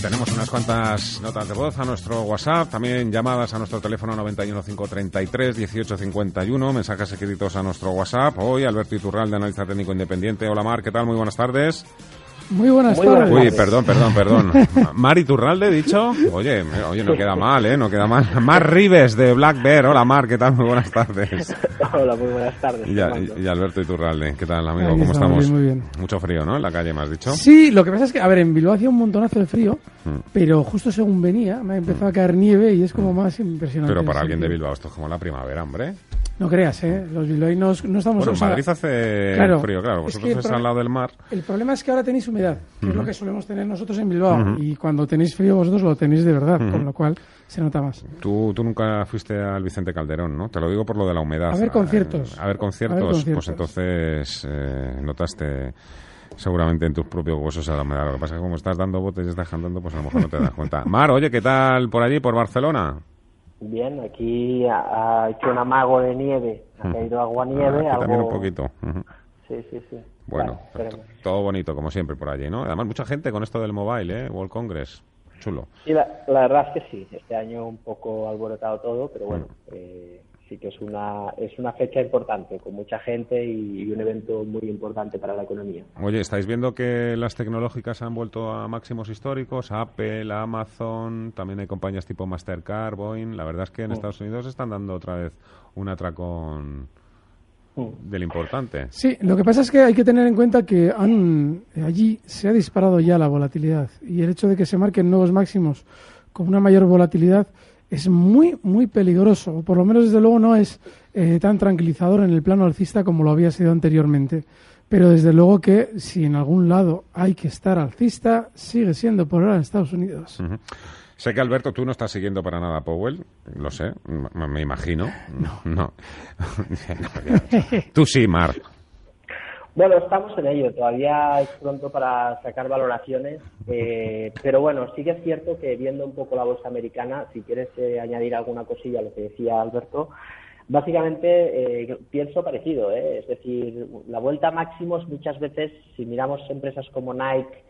Tenemos unas cuantas notas de voz a nuestro WhatsApp, también llamadas a nuestro teléfono 915331851, mensajes escritos a nuestro WhatsApp. Hoy Alberto Iturral de Analista Técnico Independiente. Hola Mar, ¿qué tal? Muy buenas tardes. Muy buenas tardes. Uy, perdón, perdón, perdón. Mar Iturralde, dicho. Oye, oye, no queda mal, ¿eh? No queda mal. Mar Rives de Black Bear. Hola Mar, ¿qué tal? Muy buenas tardes. Hola, muy buenas tardes. Y, Alberto Iturralde, ¿qué tal, amigo? Ahí ¿Cómo estamos, estamos? Muy bien. Mucho frío, ¿no? En la calle, me has dicho. Sí, lo que pasa es que, a ver, en Bilbao hacía un montonazo de frío, Mm. pero justo según venía me empezó a caer nieve y es como más impresionante. Pero para alguien de Bilbao esto es como la primavera, hombre. No creas, ¿eh? Los bilbaínos no estamos... Bueno, en Madrid hace claro, frío, claro. es Vosotros que el estáis al lado del mar. El problema es que ahora tenéis humedad, que es Ujú. lo que solemos tener nosotros en Bilbao. Ujú. Y cuando tenéis frío vosotros lo tenéis de verdad, Ujú. con lo cual se nota más. Tú, tú nunca fuiste al Vicente Calderón, ¿no? Te lo digo por lo de la humedad. A ver conciertos. A ver conciertos, A ver conciertos. pues entonces eh, notaste seguramente en tus propios huesos a la humedad. Lo que pasa es que como estás dando botes y estás cantando, pues a lo mejor no te das cuenta. Mar, oye, ¿qué tal por allí, por Barcelona? Bien, aquí ha, ha hecho un amago de nieve, ha caído agua Ah, nieve, aquí algo... también un poquito. Sí, sí, sí. Bueno, todo bonito, como siempre, por allí, ¿no? Además, mucha gente con esto del mobile, ¿eh? World Congress. Chulo. Sí, la, la verdad es que sí. Este año un poco alborotado todo, pero bueno, Mm. eh, sí que es una es una fecha importante, con mucha gente y, y un evento muy importante para la economía. Oye, ¿estáis viendo que las tecnológicas han vuelto a máximos históricos? Apple, Amazon, también hay compañías tipo Mastercard, Boeing. La verdad es que en Mm. Estados Unidos están dando otra vez un atracón Mm. del importante. Sí, lo que pasa es que hay que tener en cuenta que han, allí se ha disparado ya la volatilidad y el hecho de que se marquen nuevos máximos con una mayor volatilidad es muy, muy peligroso, o por lo menos desde luego no es eh, tan tranquilizador en el plano alcista como lo había sido anteriormente. Pero desde luego que si en algún lado hay que estar alcista, sigue siendo por ahora en Estados Unidos. Sé que Alberto, tú no estás siguiendo para nada a Powell, lo sé, me imagino. No. no. tú sí, Mar. Bueno, estamos en ello. Todavía es pronto para sacar valoraciones, eh, pero bueno, sí que es cierto que viendo un poco la bolsa americana, si quieres eh, añadir alguna cosilla a lo que decía Alberto, básicamente eh, pienso parecido. ¿eh? Es decir, la vuelta a máximos muchas veces, si miramos empresas como Nike,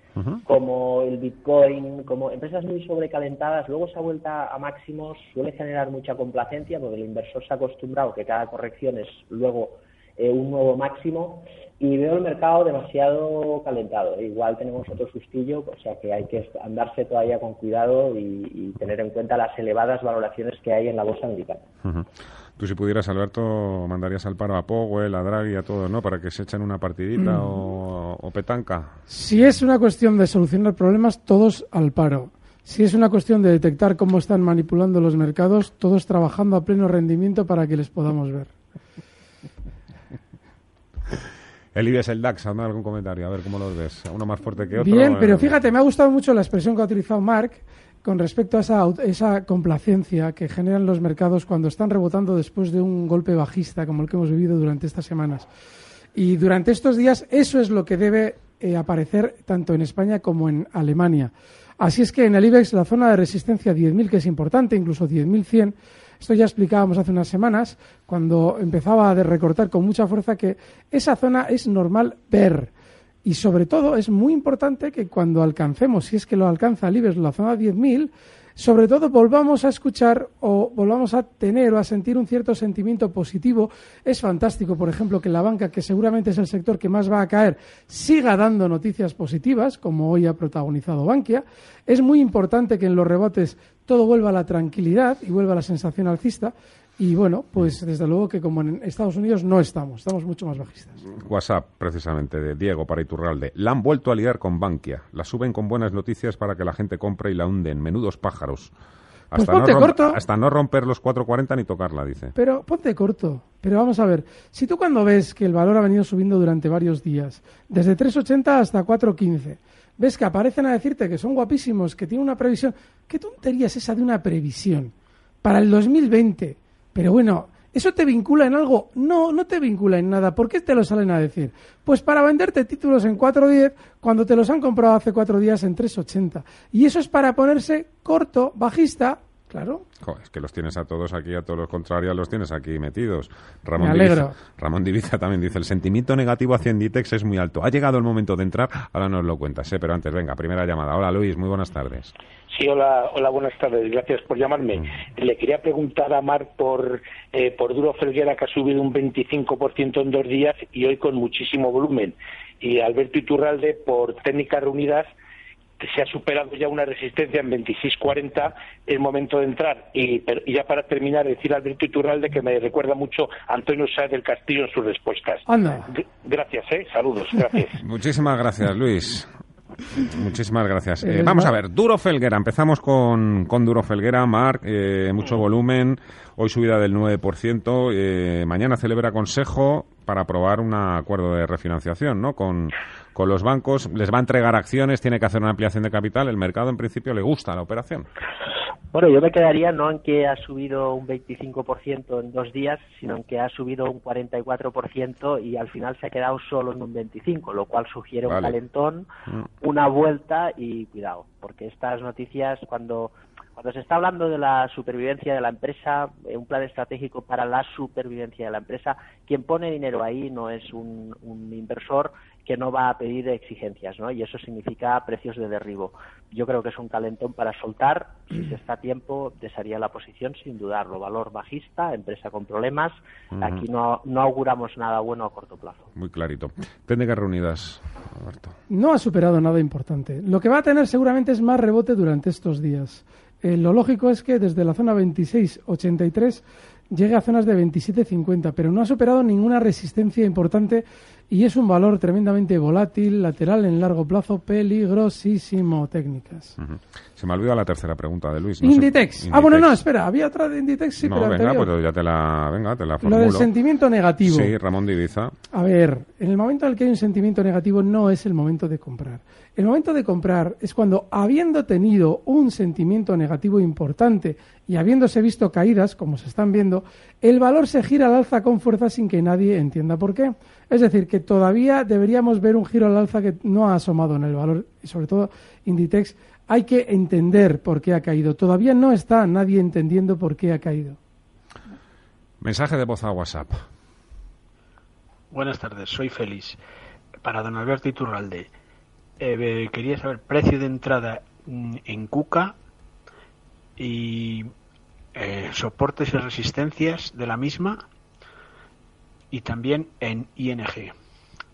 como el Bitcoin, como empresas muy sobrecalentadas, luego esa vuelta a máximos suele generar mucha complacencia porque el inversor se ha acostumbrado que cada corrección es luego eh, un nuevo máximo y veo el mercado demasiado calentado. Igual tenemos otro sustillo, o sea que hay que andarse todavía con cuidado y, y tener en cuenta las elevadas valoraciones que hay en la bolsa americana. Ujú. Tú si pudieras, Alberto, mandarías al paro a Powell, a Draghi, a todos, ¿no? Para que se echen una partidita Mm. o, o petanca. Si es una cuestión de solucionar problemas, todos al paro. Si es una cuestión de detectar cómo están manipulando los mercados, todos trabajando a pleno rendimiento para que les podamos ver. El IBEX, el DAX, hazme algún comentario, a ver cómo los ves. Uno más fuerte que otro. Bien, pero eh, fíjate, me ha gustado mucho la expresión que ha utilizado Mark con respecto a esa, esa complacencia que generan los mercados cuando están rebotando después de un golpe bajista como el que hemos vivido durante estas semanas. Y durante estos días eso es lo que debe eh, aparecer tanto en España como en Alemania. Así es que en el IBEX la zona de resistencia 10.000, que es importante, incluso 10.100, Esto ya explicábamos hace unas semanas, cuando empezaba a recortar con mucha fuerza, que esa zona es normal ver. Y sobre todo es muy importante que cuando alcancemos, si es que lo alcanza Libes, la zona 10.000, sobre todo volvamos a escuchar o volvamos a tener o a sentir un cierto sentimiento positivo. Es fantástico, por ejemplo, que la banca, que seguramente es el sector que más va a caer, siga dando noticias positivas, como hoy ha protagonizado Bankia. Es muy importante que en los rebotes todo vuelva a la tranquilidad y vuelva a la sensación alcista. Y bueno, pues desde luego que como en Estados Unidos no estamos, estamos mucho más bajistas. WhatsApp, precisamente, de Diego para Iturralde. La han vuelto a liar con Bankia. La suben con buenas noticias para que la gente compre y la hunden. Menudos pájaros. Pues Hasta, ponte no, corto. hasta no romper los 4.40 ni tocarla, dice. Pero ponte corto. Pero vamos a ver, si tú cuando ves que el valor ha venido subiendo durante varios días, desde 3.80 hasta 4.15, ves que aparecen a decirte que son guapísimos, que tienen una previsión, ¿qué tontería es esa de una previsión? Para el 2020. Pero bueno, ¿eso te vincula en algo? No, no te vincula en nada. ¿Por qué te lo salen a decir? Pues para venderte títulos en 4.10 cuando te los han comprado hace cuatro días en 3.80. Y eso es para ponerse corto, bajista, claro. Jo, es que los tienes a todos aquí, a todos los contrarios, los tienes aquí metidos. Ramón Me alegro. Diviza, Ramón Diviza también dice, el sentimiento negativo hacia Inditex es muy alto. Ha llegado el momento de entrar, ahora nos lo cuentas, ¿eh? pero antes, venga, primera llamada. Hola Luis, muy buenas tardes. Sí, hola, hola, buenas tardes. Gracias por llamarme. Le quería preguntar a Mar por, eh, por Duro Felguera, que ha subido un 25% en dos días y hoy con muchísimo volumen. Y Alberto Iturralde, por técnicas reunidas, que se ha superado ya una resistencia en 26.40, es momento de entrar. Y, pero- y ya para terminar, decir a Alberto Iturralde que me recuerda mucho a Antonio Sáez del Castillo en sus respuestas. Anda. Gracias, ¿eh? Saludos, gracias. Muchísimas gracias, Luis. Muchísimas gracias. Eh, vamos a ver, Duro Felguera. Empezamos con, con Duro Felguera, Marc. eh, mucho volumen. Hoy subida del 9%. eh, mañana celebra consejo para aprobar un acuerdo de refinanciación ¿no? con, con los bancos. Les va a entregar acciones, tiene que hacer una ampliación de capital. El mercado, en principio, le gusta la operación. Bueno, yo me quedaría no en que ha subido un 25% en dos días, sino en que ha subido un 44% y al final se ha quedado solo en un 25%, lo cual sugiere Vale. un calentón, Mm. una vuelta y cuidado, porque estas noticias cuando cuando se está hablando de la supervivencia de la empresa, eh, un plan estratégico para la supervivencia de la empresa, quien pone dinero ahí no es un, un inversor que no va a pedir exigencias, ¿no? Y eso significa precios de derribo. Yo creo que es un calentón para soltar. Si se está a tiempo, desharía la posición sin dudarlo. Valor bajista, empresa con problemas. Aquí no, no auguramos nada bueno a corto plazo. Muy clarito. Técnicas reunidas, Alberto. no ha superado nada importante. Lo que va a tener seguramente es más rebote durante estos días. Eh, lo lógico es que desde la zona 26.83 llegue a zonas de 27.50, pero no ha superado ninguna resistencia importante y es un valor tremendamente volátil, lateral en largo plazo, peligrosísimo. Técnicas. Ujú. Se me ha olvidado la tercera pregunta de Luis. no sé- Inditex. Ah, bueno, no, Inditex. espera, había otra de Inditex, sí, no, pero venga, anterior. pues ya te la, venga, te la Lo formulo. del sentimiento negativo. Sí, Ramón Diviza. A ver, en el momento en el que hay un sentimiento negativo no es el momento de comprar. El momento de comprar es cuando, habiendo tenido un sentimiento negativo importante y habiéndose visto caídas, como se están viendo, el valor se gira al alza con fuerza sin que nadie entienda por qué. Es decir, que todavía deberíamos ver un giro al alza que no ha asomado en el valor y sobre todo Inditex. Hay que entender por qué ha caído. Todavía no está nadie entendiendo por qué ha caído. Mensaje de voz a WhatsApp. Buenas tardes, soy Félix. Para don Alberto Iturralde, eh, quería saber precio de entrada mm, en Cuca y eh, soportes y resistencias de la misma y también en ING.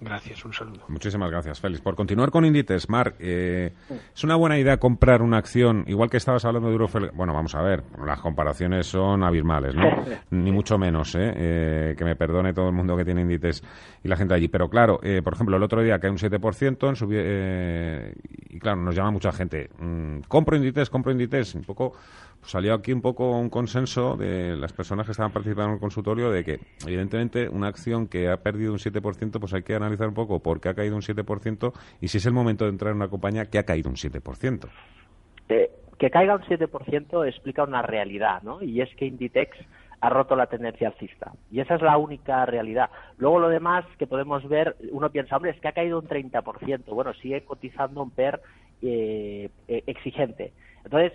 Gracias, un saludo. Muchísimas gracias, Félix. Por continuar con Inditex, Marc, eh, ¿es una buena idea comprar una acción, igual que estabas hablando de Eurofel? Bueno, vamos a ver, las comparaciones son abismales, ¿no? Ni mucho menos, ¿eh? Eh, Que me perdone todo el mundo que tiene Inditex y la gente allí. Pero claro, eh, por ejemplo, el otro día cae un 7% en eh, y claro, nos llama mucha gente. mm, compro Inditex, compro Inditex. Un poco, pues salió aquí un poco un consenso de las personas que estaban participando en el consultorio de que, evidentemente, una acción que ha perdido un 7%, pues hay que analizar un poco por qué ha caído un 7% y si es el momento de entrar en una compañía que ha caído un 7%. Eh, que caiga un 7% explica una realidad, ¿no? Y es que Inditex ha roto la tendencia alcista. Y esa es la única realidad. Luego lo demás que podemos ver, uno piensa, hombre, es que ha caído un 30%. Bueno, sigue cotizando un PER eh, eh, exigente. Entonces,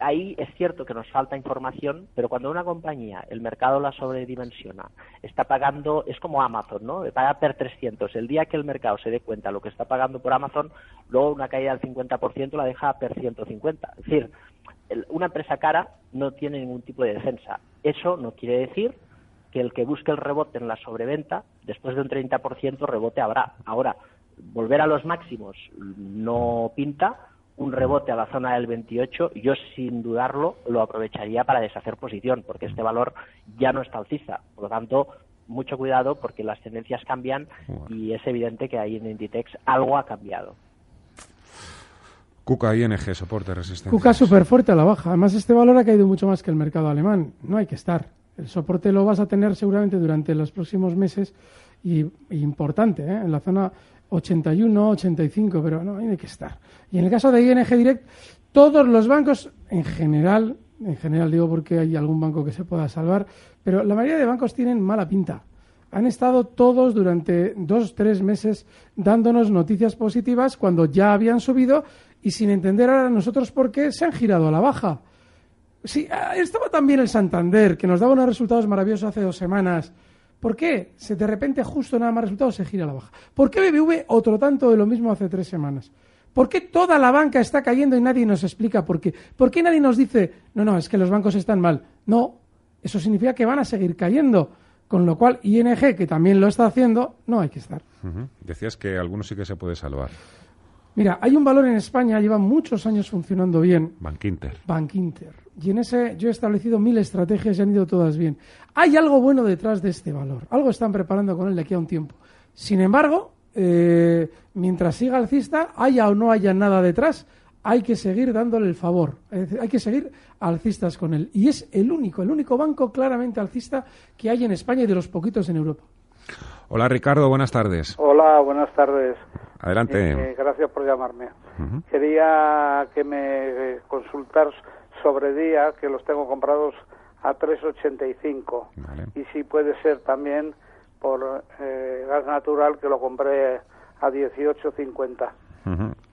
ahí es cierto que nos falta información, pero cuando una compañía, el mercado la sobredimensiona, está pagando, es como Amazon, ¿no? Paga per 300. El día que el mercado se dé cuenta lo que está pagando por Amazon, luego una caída del 50% la deja per 150. Es decir, una empresa cara no tiene ningún tipo de defensa. Eso no quiere decir que el que busque el rebote en la sobreventa, después de un 30% rebote habrá. Ahora, volver a los máximos no pinta, un rebote a la zona del 28, yo sin dudarlo lo aprovecharía para deshacer posición, porque este valor ya no está alcista. Por lo tanto, mucho cuidado porque las tendencias cambian y es evidente que ahí en Inditex algo ha cambiado. Cuca ING, soporte, resistencia. Cuca súper fuerte a la baja. Además, este valor ha caído mucho más que el mercado alemán. No hay que estar. El soporte lo vas a tener seguramente durante los próximos meses y, importante, ¿eh? en la zona 81, 85, pero no hay que estar. Y en el caso de ING Direct, todos los bancos en general, en general digo porque hay algún banco que se pueda salvar, pero la mayoría de bancos tienen mala pinta. Han estado todos durante dos, tres meses dándonos noticias positivas cuando ya habían subido y sin entender ahora nosotros por qué se han girado a la baja. Sí, ah, estaba también el Santander, que nos daba unos resultados maravillosos hace dos semanas. ¿Por qué? Se de repente justo nada más resultados se gira a la baja. ¿Por qué BBV otro tanto de lo mismo hace tres semanas? ¿Por qué toda la banca está cayendo y nadie nos explica por qué? ¿Por qué nadie nos dice, no, no, es que los bancos están mal? No, eso significa que van a seguir cayendo. Con lo cual, ING, que también lo está haciendo, no hay que estar. Decías que algunos sí que se puede salvar. Mira, hay un valor en España, lleva muchos años funcionando bien. Bank Inter. Y en ese yo he establecido mil estrategias y han ido todas bien. Hay algo bueno detrás de este valor. Algo están preparando con él de aquí a un tiempo. Sin embargo, eh, mientras siga alcista, haya o no haya nada detrás, hay que seguir dándole el favor. hay que seguir alcistas con él. Y es el único, el único banco claramente alcista que hay en España y de los poquitos en Europa. Hola Ricardo, buenas tardes. Hola, buenas tardes. Adelante. Eh, gracias por llamarme. Quería que me consultar sobre día, que los tengo comprados a 3,85. Y si puede ser también por eh, gas natural, que lo compré a 18,50.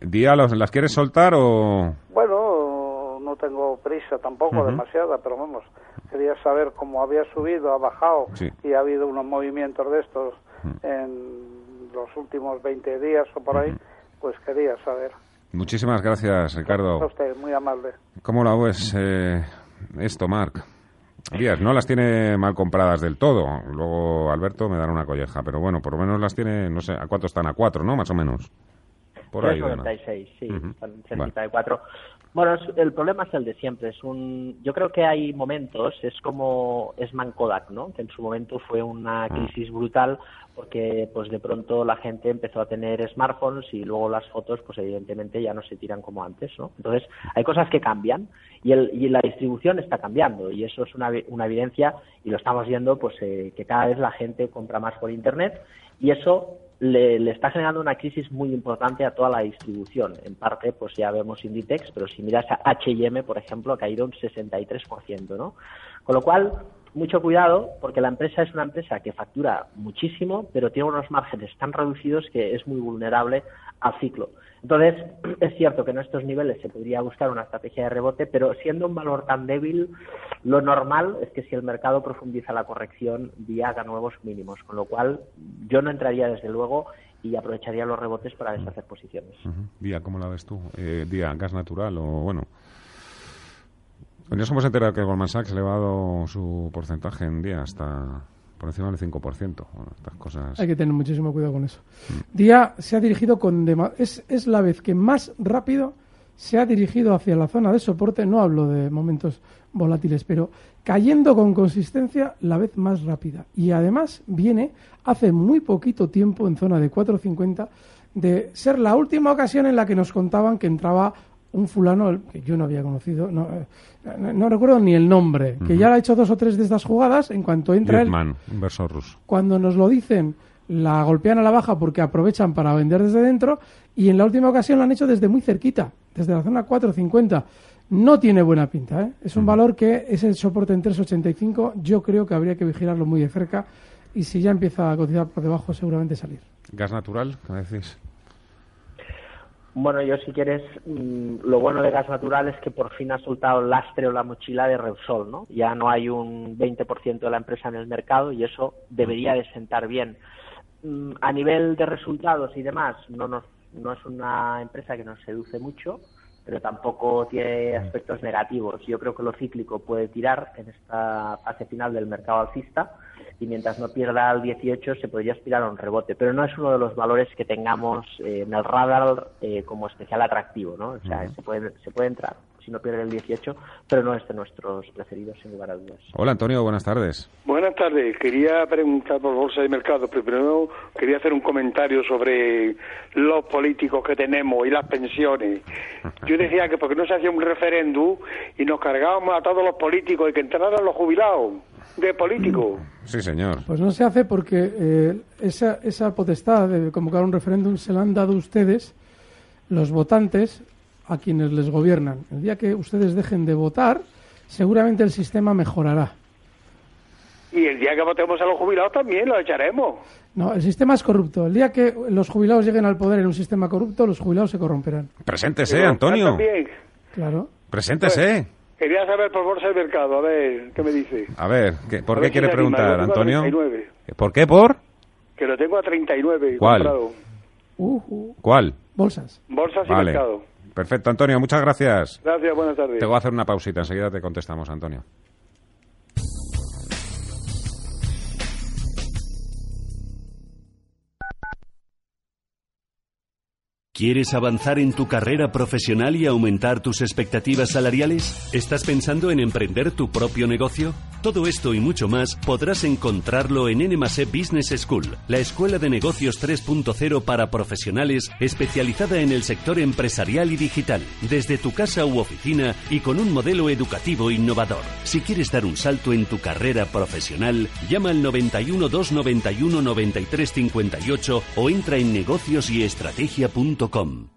¿Día las quieres soltar o...? Bueno, no tengo prisa tampoco, demasiada, pero vamos, quería saber cómo había subido, ha bajado y ha habido unos movimientos de estos en los últimos 20 días o por ahí, pues quería saber. Muchísimas gracias, Ricardo. A usted, muy amable. ¿Cómo la ves eh, esto, Marc? Díaz, no las tiene mal compradas del todo. Luego Alberto me dará una colleja, pero bueno, por lo menos las tiene, no sé, ¿a cuánto están? ¿A cuatro, no? Más o menos. Por ahí. 96, sí, bueno, el problema es el de siempre. Es un, yo creo que hay momentos, es como es Kodak, ¿no? Que en su momento fue una ah. crisis brutal porque, pues, de pronto la gente empezó a tener smartphones y luego las fotos, pues, evidentemente ya no se tiran como antes, ¿no? Entonces, hay cosas que cambian y, el, y la distribución está cambiando y eso es una, una evidencia y lo estamos viendo, pues, eh, que cada vez la gente compra más por internet y eso le, está generando una crisis muy importante a toda la distribución. En parte, pues ya vemos Inditex, pero si miras a H&M, por ejemplo, ha caído un 63%, ¿no? Con lo cual, mucho cuidado, porque la empresa es una empresa que factura muchísimo, pero tiene unos márgenes tan reducidos que es muy vulnerable al ciclo. Entonces, es cierto que en estos niveles se podría buscar una estrategia de rebote, pero siendo un valor tan débil, lo normal es que si el mercado profundiza la corrección, día haga nuevos mínimos, con lo cual yo no entraría desde luego y aprovecharía los rebotes para deshacer posiciones. Día, ¿cómo la ves tú? Eh, día, gas natural o bueno. Ya somos enterados que Goldman Sachs ha elevado su porcentaje en día hasta por encima del 5%. estas cosas... Hay que tener muchísimo cuidado con eso. Día se ha dirigido con... Es, es la vez que más rápido se ha dirigido hacia la zona de soporte, no hablo de momentos volátiles, pero cayendo con consistencia la vez más rápida. Y además viene hace muy poquito tiempo en zona de 4.50 de ser la última ocasión en la que nos contaban que entraba un fulano que yo no había conocido, no, eh, recuerdo ni el nombre, que ya ha hecho dos o tres de estas jugadas, en cuanto entra él, inversor ruso. Cuando nos lo dicen, la golpean a la baja porque aprovechan para vender desde dentro y en la última ocasión lo han hecho desde muy cerquita, desde la zona 450. No tiene buena pinta, ¿eh? es un valor que es el soporte en 385, yo creo que habría que vigilarlo muy de cerca y si ya empieza a cotizar por debajo seguramente salir. ¿Gas natural? ¿Qué decís? Bueno, yo si quieres, mm, lo bueno de gas natural es que por fin ha soltado el lastre o la mochila de Repsol, ¿no? Ya no hay un 20% de la empresa en el mercado y eso debería de sentar bien. Mm, a nivel de resultados y demás, no, nos, no es una empresa que nos seduce mucho, pero tampoco tiene aspectos negativos. Yo creo que lo cíclico puede tirar en esta fase final del mercado alcista y mientras no pierda el 18 se podría aspirar a un rebote, pero no es uno de los valores que tengamos eh, en el radar eh, como especial atractivo, ¿no? O sea, se, puede, se puede entrar si no pierde el 18, pero no es de nuestros preferidos sin lugar a dudas. Hola Antonio, buenas tardes. Buenas tardes, quería preguntar por Bolsa de Mercado, pero primero quería hacer un comentario sobre los políticos que tenemos y las pensiones. Yo decía que porque no se hacía un referéndum y nos cargábamos a todos los políticos y que entraran los jubilados de político. Sí, señor. Pues no se hace porque eh, esa, esa potestad de convocar un referéndum se la han dado ustedes, los votantes, a quienes les gobiernan. El día que ustedes dejen de votar, seguramente el sistema mejorará. Y el día que votemos a los jubilados también lo echaremos. No, el sistema es corrupto. El día que los jubilados lleguen al poder en un sistema corrupto, los jubilados se corromperán. Preséntese, Antonio. También. Claro. Preséntese. Quería saber por Bolsa de Mercado, a ver, ¿qué me dice? A ver, ¿qué- ¿por A qué si quiere preguntar, Antonio? 39. ¿Por qué? ¿Por? Que lo tengo a 39 ¿Cuál? comprado. Uh, uh, ¿Cuál? bolsas. Bolsas y Vale. Mercado. Perfecto, Antonio, muchas gracias. Gracias, buenas tardes. Te voy a hacer una pausita, enseguida te contestamos, Antonio. ¿Quieres avanzar en tu carrera profesional y aumentar tus expectativas salariales? ¿Estás pensando en emprender tu propio negocio? Todo esto y mucho más podrás encontrarlo en NMASE Business School, la escuela de negocios 3.0 para profesionales especializada en el sector empresarial y digital, desde tu casa u oficina y con un modelo educativo innovador. Si quieres dar un salto en tu carrera profesional, llama al 91 291 9358 o entra en negociosyestrategia.com. www.radiomaria.com.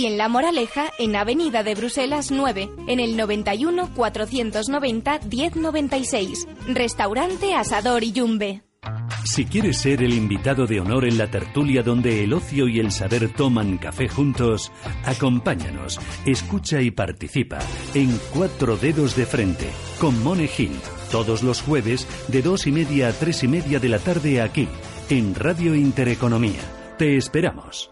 en La Moraleja, en Avenida de Bruselas 9, en el 91 490 1096. Restaurante Asador y Yumbe. Si quieres ser el invitado de honor en la tertulia donde el ocio y el saber toman café juntos, acompáñanos, escucha y participa en Cuatro Dedos de Frente con Mone Gil, todos los jueves de dos y media a tres y media de la tarde aquí, en Radio Intereconomía. Te esperamos.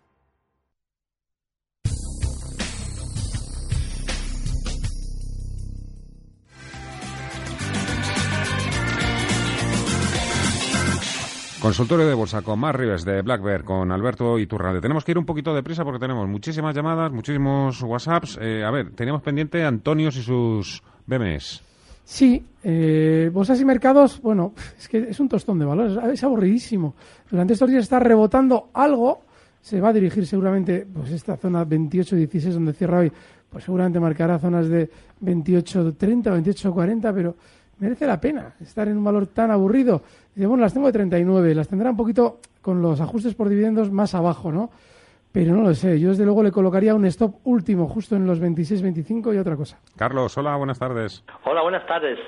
Consultorio de bolsa con Mar Rives de Black con Alberto Iturralde. Tenemos que ir un poquito de prisa porque tenemos muchísimas llamadas, muchísimos WhatsApps. Eh, a ver, teníamos pendiente Antonios y sus BMS. Sí, eh, bolsas y mercados, bueno, es que es un tostón de valores, es aburridísimo. Durante estos días está rebotando algo, se va a dirigir seguramente, pues esta zona 28-16 donde cierra hoy, pues seguramente marcará zonas de 28-30, 28-40, pero merece la pena estar en un valor tan aburrido. Dice, bueno, las tengo de 39, las tendrá un poquito con los ajustes por dividendos más abajo, ¿no? Pero no lo sé, yo desde luego le colocaría un stop último justo en los 26-25 y otra cosa. Carlos, hola, buenas tardes. Hola, buenas tardes.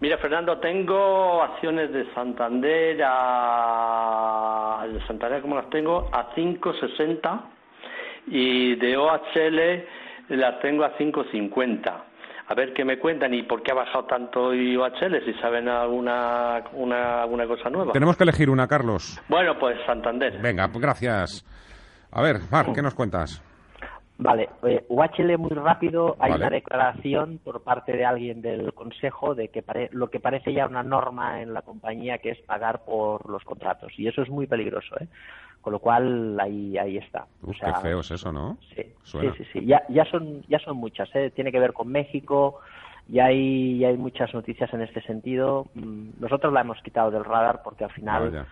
Mira, Fernando, tengo acciones de Santander a de Santander como las tengo a 5.60 y de OHL las tengo a 5.50. A ver qué me cuentan y por qué ha bajado tanto hoy OHL, si saben alguna una, alguna cosa nueva. Tenemos que elegir una, Carlos. Bueno, pues Santander. Venga, pues gracias. A ver, Mar, ¿qué nos cuentas? Vale, UHL muy rápido, hay una declaración por parte de alguien del Consejo de que lo que parece ya una norma en la compañía que es pagar por los contratos y eso es muy peligroso, ¿eh? Con lo cual ahí ahí está. qué feo es eso, ¿no? Sí, sí, sí, Ya, ya son ya son muchas, ¿eh? Tiene que ver con México, y hay, hay muchas noticias en este sentido. Mm, nosotros la hemos quitado del radar porque al final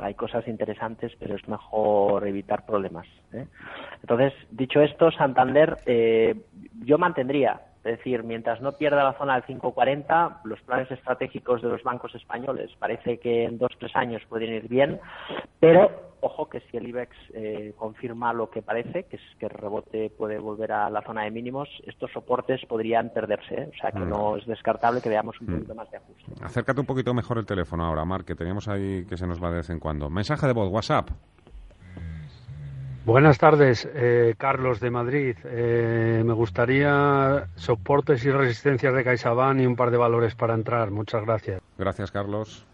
hay cosas interesantes, pero es mejor evitar problemas. ¿eh? Entonces, dicho esto, Santander, eh, yo mantendría, es decir, mientras no pierda la zona del 540, los planes estratégicos de los bancos españoles parece que en dos tres años pueden ir bien, pero ojo que si el IBEX eh, confirma lo que parece, que es que el rebote puede volver a la zona de mínimos, estos soportes podrían perderse. ¿eh? O sea que mm. no es descartable que veamos un mm. poquito más de ajuste. Acércate un poquito mejor el teléfono ahora, Marc, que teníamos ahí que se nos va de vez en cuando. Mensaje de voz, WhatsApp. Buenas tardes, eh, Carlos de Madrid. me gustaría soportes y resistencias de CaixaBank y un par de valores para entrar. Muchas gracias. Gracias, Carlos.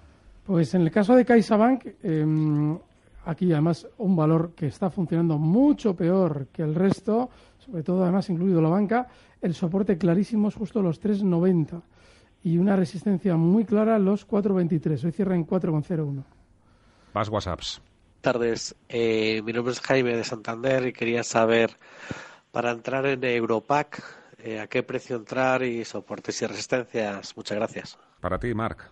Pues en el caso de CaixaBank, eh, Aquí además un valor que está funcionando mucho peor que el resto, sobre todo además incluido la banca, el soporte clarísimo es justo los 3,90 y una resistencia muy clara los 4,23. Hoy cierra en 4,01. Más WhatsApps. Buenas tardes. Eh, mi nombre es Jaime de Santander y quería saber, para entrar en Europac, eh, a qué precio entrar y soportes y resistencias. Muchas gracias. Para ti, Marc.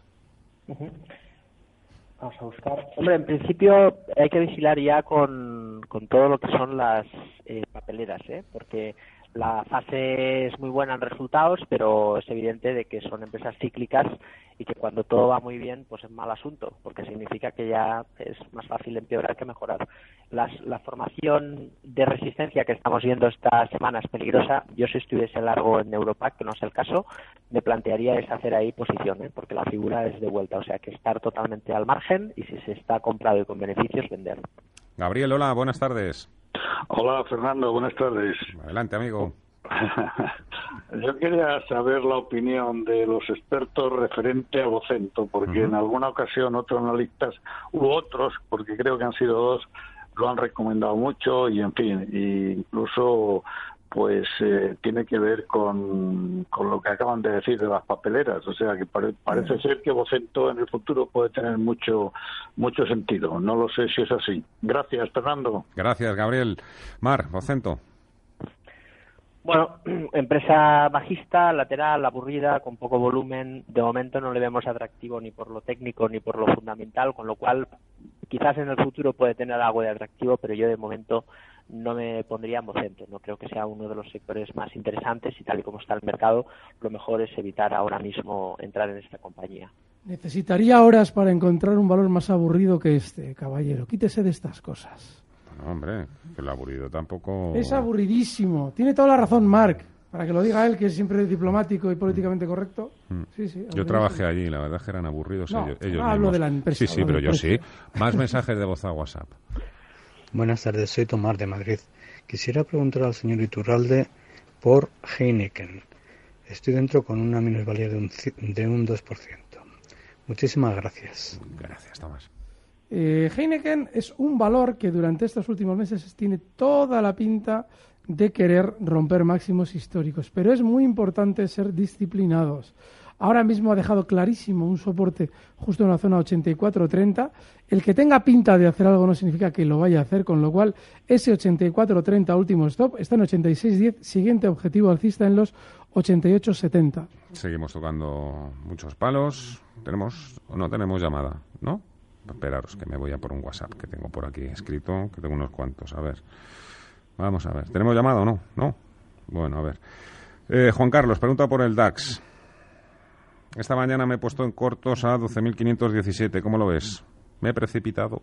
Vamos a buscar. Hombre, en principio hay que vigilar ya con, con todo lo que son las eh, papeleras, ¿eh? porque la fase es muy buena en resultados, pero es evidente de que son empresas cíclicas y que cuando todo va muy bien, pues es mal asunto, porque significa que ya es más fácil empeorar que mejorar. la formación de resistencia que estamos viendo esta semana es peligrosa. Yo si estuviese largo en Europa, que no es el caso, me plantearía es hacer ahí posición, ¿eh? porque la figura es de vuelta, o sea que estar totalmente al margen y si se está comprado y con beneficios, vender. Gabriel, hola, buenas tardes. Hola, Fernando, buenas tardes. Adelante, amigo. Yo quería saber la opinión de los expertos referente a Vocento, porque en alguna ocasión otros analistas u otros, porque creo que han sido dos, lo han recomendado mucho y en fin, incluso pues eh, tiene que ver con, con, lo que acaban de decir de las papeleras. O sea, que parece ser que Vocento en el futuro puede tener mucho, mucho sentido. No lo sé si es así. Gracias, Fernando. Gracias, Gabriel. Mar, Vocento. Bueno, empresa bajista, lateral, aburrida, con poco volumen. De momento no le vemos atractivo ni por lo técnico ni por lo fundamental, con lo cual quizás en el futuro puede tener algo de atractivo, pero yo de momento no me pondría en Vocento. No creo que sea uno de los sectores más interesantes y tal y como está el mercado, lo mejor es evitar ahora mismo entrar en esta compañía. Necesitaría horas para encontrar un valor más aburrido que este, caballero. Quítese de estas cosas. No, hombre, que el aburrido tampoco... Es aburridísimo. Tiene toda la razón Mark, para que lo diga él, que es siempre diplomático y políticamente correcto. Mm. Sí, sí, yo trabajé allí, la verdad es que eran aburridos ellos, ellos no hablo de la empresa. Sí, sí, pero yo sí. Más mensajes de voz a WhatsApp. Buenas tardes, soy Tomás de Madrid. Quisiera preguntar al señor Iturralde por Heineken. Estoy dentro con una minusvalía de un, de un 2%. Muchísimas gracias. Gracias, Tomás. Eh, Heineken es un valor que durante estos últimos meses tiene toda la pinta de querer romper máximos históricos, pero es muy importante ser disciplinados. Ahora mismo ha dejado clarísimo un soporte justo en la zona 84-30. El que tenga pinta de hacer algo no significa que lo vaya a hacer, con lo cual ese 84-30 último stop está en 86-10, siguiente objetivo alcista en los 88-70. Seguimos tocando muchos palos. Tenemos o no tenemos llamada, ¿no? Esperaros, que me voy a por un WhatsApp que tengo por aquí escrito, que tengo unos cuantos. A ver. Vamos a ver. ¿Tenemos llamado o no? ¿No? Bueno, a ver. Eh, Juan Carlos, pregunta por el DAX. Esta mañana me he puesto en cortos a 12.517. ¿Cómo lo ves? ¿Me he precipitado?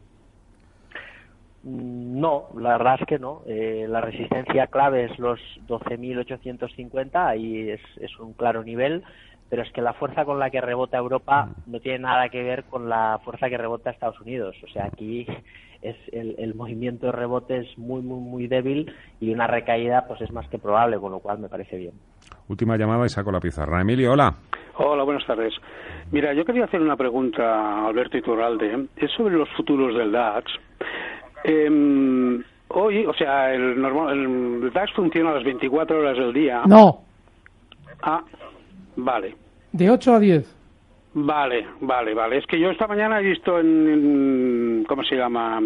No, la verdad es que no. Eh, la resistencia clave es los 12.850, ahí es, es un claro nivel pero es que la fuerza con la que rebota Europa mm. no tiene nada que ver con la fuerza que rebota Estados Unidos. O sea, aquí es el, movimiento de rebote es muy, muy, muy débil y una recaída pues es más que probable, con lo cual me parece bien. Última llamada y saco la pizarra. Emilio, hola. Hola, buenas tardes. Mira, yo quería hacer una pregunta a Alberto Iturralde. Es sobre los futuros del DAX. Em, Hoy, o sea, el, normal, el DAX funciona a las 24 horas del día. No. Ah, vale. De 8 a 10. Vale, vale, vale. Es que yo esta mañana he visto en, ¿cómo se llama?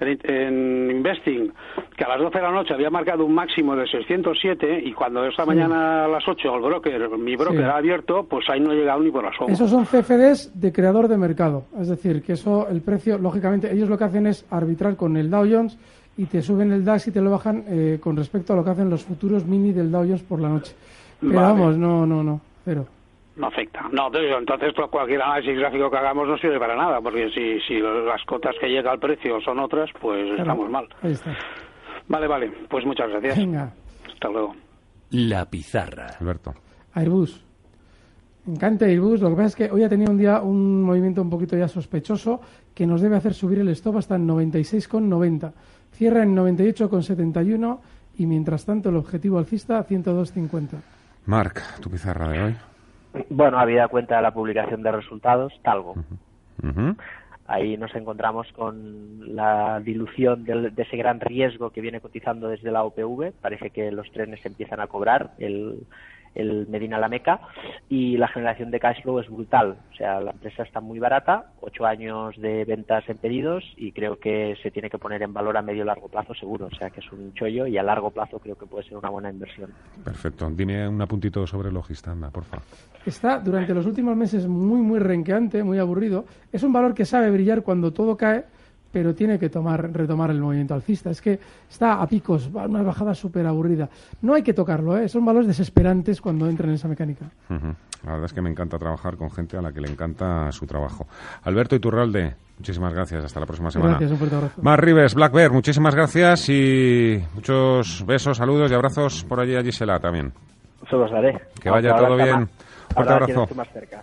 En, en, Investing que a las 12 de la noche había marcado un máximo de 607 y cuando esta mañana a las 8 el broker, mi broker ha abierto, pues ahí no he llegado ni por la sombra. Esos son CFDs de creador de mercado. Es decir, que eso, el precio, lógicamente, ellos lo que hacen es arbitrar con el Dow Jones y te suben el DAX y te lo bajan eh, con respecto a lo que hacen los futuros mini del Dow Jones por la noche. Pero vamos, no, no, no, cero no afecta. No, entonces pues, cualquier análisis gráfico que hagamos no sirve para nada, porque si, si las cotas que llega al precio son otras, pues estamos mal. Ahí está. Vale, vale, pues muchas gracias. Venga. Hasta luego. La pizarra. Alberto. Airbus. Me encanta Airbus, lo que pasa es que hoy ha tenido un día un movimiento un poquito ya sospechoso que nos debe hacer subir el stop hasta en 96,90. Cierra en 98,71 y mientras tanto el objetivo alcista 102,50. Marc, tu pizarra de hoy. Bueno, habida cuenta de la publicación de resultados, Talgo. Ahí nos encontramos con la dilución de ese gran riesgo que viene cotizando desde la OPV. Parece que los trenes empiezan a cobrar. El, el Medina La Meca y la generación de cash flow es brutal. O sea, la empresa está muy barata, ocho años de ventas en pedidos y creo que se tiene que poner en valor a medio y largo plazo seguro. O sea, que es un chollo y a largo plazo creo que puede ser una buena inversión. Perfecto. Dime un apuntito sobre Logista, anda, por favor. Está durante los últimos meses muy, muy renqueante, muy aburrido. Es un valor que sabe brillar cuando todo cae pero tiene que tomar, retomar el movimiento alcista. Es que está a picos, una bajada súper aburrida. No hay que tocarlo, ¿eh? son valores desesperantes cuando entran en esa mecánica. La verdad es que me encanta trabajar con gente a la que le encanta su trabajo. Alberto Iturralde, muchísimas gracias. Hasta la próxima semana. Gracias, un fuerte abrazo. Mar Rives, Black Bear, muchísimas gracias y muchos besos, saludos y abrazos por allí a Gisela también. Se los daré. Que vaya todo bien. Fuerte abrazo. Más cerca.